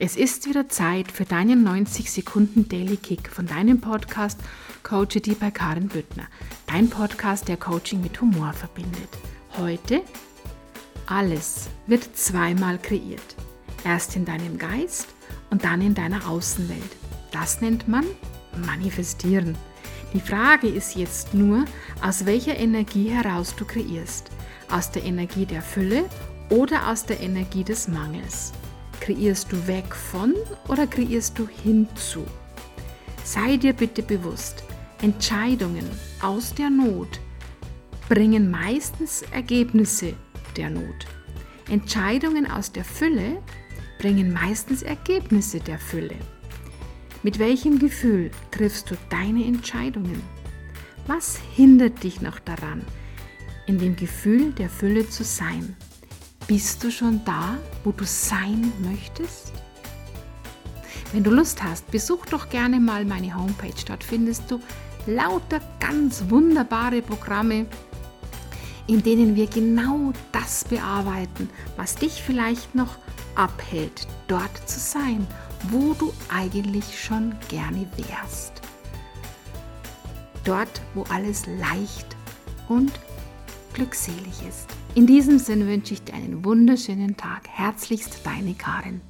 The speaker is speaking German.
Es ist wieder Zeit für deinen 90 Sekunden Daily Kick von deinem Podcast Coach die bei Karin Büttner. Dein Podcast, der Coaching mit Humor verbindet. Heute alles wird zweimal kreiert. Erst in deinem Geist und dann in deiner Außenwelt. Das nennt man manifestieren. Die Frage ist jetzt nur, aus welcher Energie heraus du kreierst. Aus der Energie der Fülle oder aus der Energie des Mangels. Kreierst du weg von oder kreierst du hinzu? Sei dir bitte bewusst, Entscheidungen aus der Not bringen meistens Ergebnisse der Not. Entscheidungen aus der Fülle bringen meistens Ergebnisse der Fülle. Mit welchem Gefühl triffst du deine Entscheidungen? Was hindert dich noch daran, in dem Gefühl der Fülle zu sein? Bist du schon da, wo du sein möchtest? Wenn du Lust hast, besuch doch gerne mal meine Homepage. Dort findest du lauter ganz wunderbare Programme, in denen wir genau das bearbeiten, was dich vielleicht noch abhält, dort zu sein, wo du eigentlich schon gerne wärst. Dort, wo alles leicht und glückselig ist. In diesem Sinne wünsche ich dir einen wunderschönen Tag. Herzlichst deine Karin.